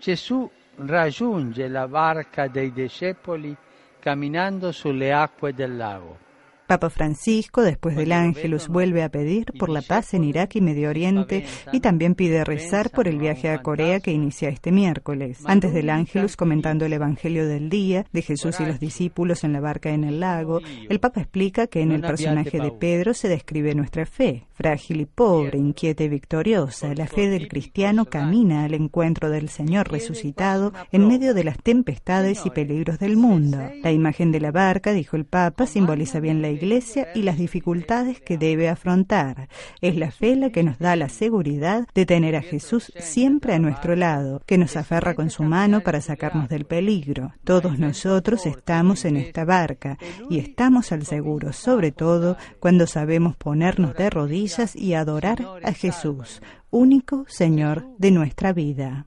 Gesù raggiunge la barca dei discepoli camminando sulle acque del lago. Papa Francisco, después del Ángelus, vuelve a pedir por la paz en Irak y Medio Oriente y también pide rezar por el viaje a Corea que inicia este miércoles. Antes del Ángelus, comentando el Evangelio del día de Jesús y los discípulos en la barca en el lago, el Papa explica que en el personaje de Pedro se describe nuestra fe, frágil y pobre, inquieta y victoriosa. La fe del cristiano camina al encuentro del Señor resucitado en medio de las tempestades y peligros del mundo. La imagen de la barca, dijo el Papa, simboliza bien la Iglesia y las dificultades que debe afrontar. Es la fe la que nos da la seguridad de tener a Jesús siempre a nuestro lado, que nos aferra con su mano para sacarnos del peligro. Todos nosotros estamos en esta barca y estamos al seguro, sobre todo cuando sabemos ponernos de rodillas y adorar a Jesús, único Señor de nuestra vida.